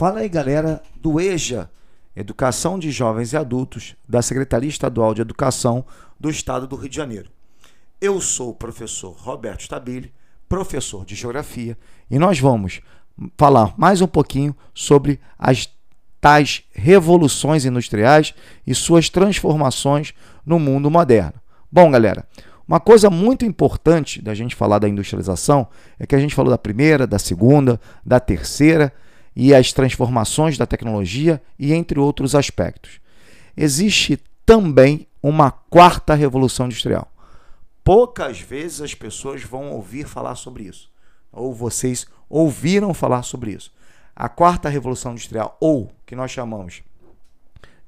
Fala aí, galera do EJA, Educação de Jovens e Adultos, da Secretaria Estadual de Educação do Estado do Rio de Janeiro. Eu sou o professor Roberto Stabile, professor de Geografia, e nós vamos falar mais um pouquinho sobre as tais revoluções industriais e suas transformações no mundo moderno. Bom, galera, uma coisa muito importante da gente falar da industrialização é que a gente falou da primeira, da segunda, da terceira e as transformações da tecnologia e entre outros aspectos. Existe também uma quarta revolução industrial. Poucas vezes as pessoas vão ouvir falar sobre isso, ou vocês ouviram falar sobre isso. A quarta revolução industrial, ou que nós chamamos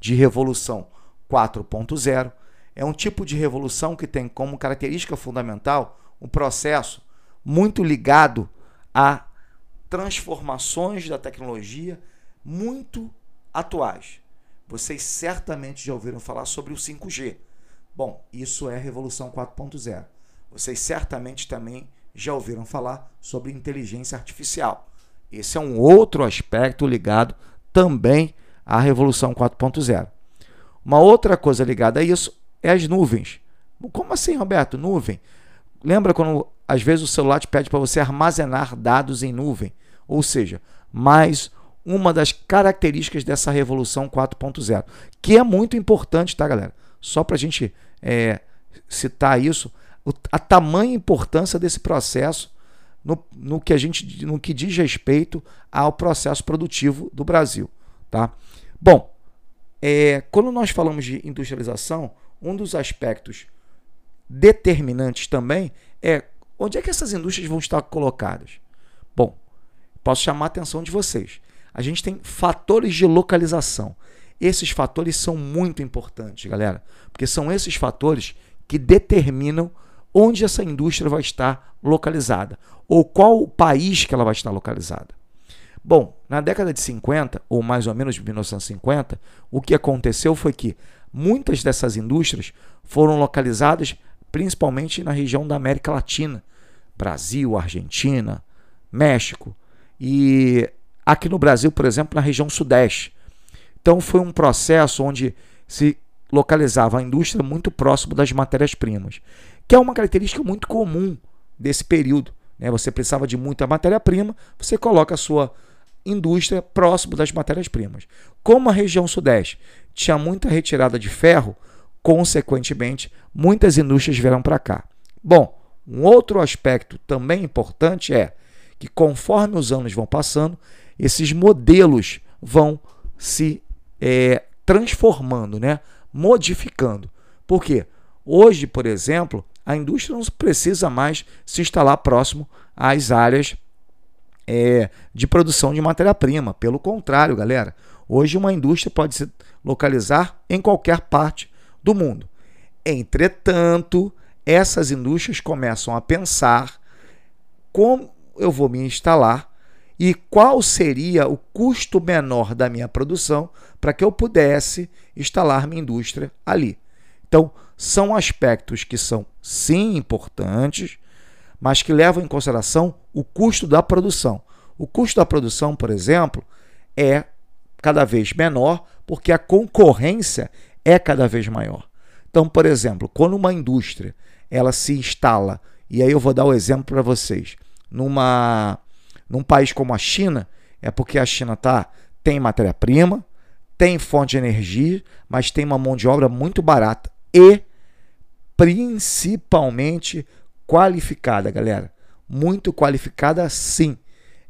de revolução 4.0, é um tipo de revolução que tem como característica fundamental um processo muito ligado a transformações da tecnologia muito atuais. Vocês certamente já ouviram falar sobre o 5G. Bom, isso é revolução 4.0. Vocês certamente também já ouviram falar sobre inteligência artificial. Esse é um outro aspecto ligado também à Revolução 4.0. Uma outra coisa ligada a isso é as nuvens. Como assim, Roberto? Nuvem? Lembra quando às vezes o celular te pede para você armazenar dados em nuvem? Ou seja, mais uma das características dessa Revolução 4.0, que é muito importante, tá, galera? Só para a gente é, citar isso, a tamanha importância desse processo no, no, que a gente no que diz respeito ao processo produtivo do Brasil, tá? Bom, é, quando nós falamos de industrialização, um dos aspectos determinantes também é onde é que essas indústrias vão estar colocadas. Posso chamar a atenção de vocês. A gente tem fatores de localização. Esses fatores são muito importantes, galera, porque são esses fatores que determinam onde essa indústria vai estar localizada ou qual o país que ela vai estar localizada. Bom, na década de 50, ou mais ou menos de 1950, o que aconteceu foi que muitas dessas indústrias foram localizadas principalmente na região da América Latina, Brasil, Argentina, México e aqui no Brasil, por exemplo, na região Sudeste. Então foi um processo onde se localizava a indústria muito próximo das matérias-primas que é uma característica muito comum desse período. Né? Você precisava de muita matéria-prima, você coloca a sua indústria próximo das matérias-primas. Como a região sudeste tinha muita retirada de ferro, consequentemente, muitas indústrias vieram para cá. Bom, um outro aspecto também importante é que conforme os anos vão passando, esses modelos vão se é, transformando, né? modificando. Por quê? Hoje, por exemplo, a indústria não precisa mais se instalar próximo às áreas é, de produção de matéria-prima. Pelo contrário, galera, hoje uma indústria pode se localizar em qualquer parte do mundo. Entretanto, essas indústrias começam a pensar como eu vou me instalar e qual seria o custo menor da minha produção para que eu pudesse instalar minha indústria ali. Então, são aspectos que são sim importantes, mas que levam em consideração o custo da produção. O custo da produção, por exemplo, é cada vez menor porque a concorrência é cada vez maior. Então, por exemplo, quando uma indústria ela se instala, e aí eu vou dar o exemplo para vocês, numa num país como a China, é porque a China tá tem matéria-prima, tem fonte de energia, mas tem uma mão de obra muito barata e principalmente qualificada, galera. Muito qualificada, sim.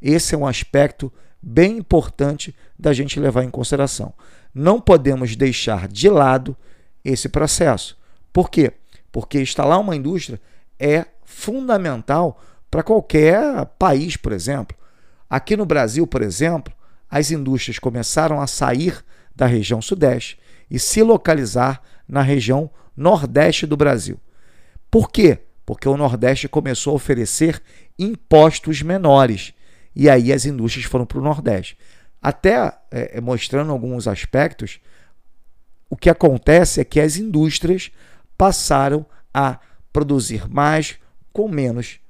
Esse é um aspecto bem importante da gente levar em consideração. Não podemos deixar de lado esse processo. Por quê? Porque instalar uma indústria é fundamental para qualquer país, por exemplo. Aqui no Brasil, por exemplo, as indústrias começaram a sair da região Sudeste e se localizar na região Nordeste do Brasil. Por quê? Porque o Nordeste começou a oferecer impostos menores e aí as indústrias foram para o Nordeste. Até é, é, mostrando alguns aspectos, o que acontece é que as indústrias passaram a produzir mais com menos,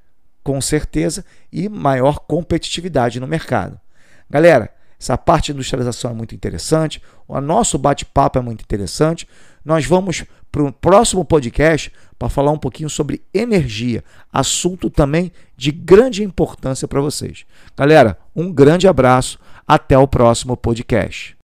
com certeza, e maior competitividade no mercado. Galera, Essa parte de industrialização é muito interessante. O nosso bate-papo é muito interessante. Nós vamos para o próximo podcast para falar um pouquinho sobre energia, assunto também de grande importância para vocês. Galera, um grande abraço, até o próximo podcast.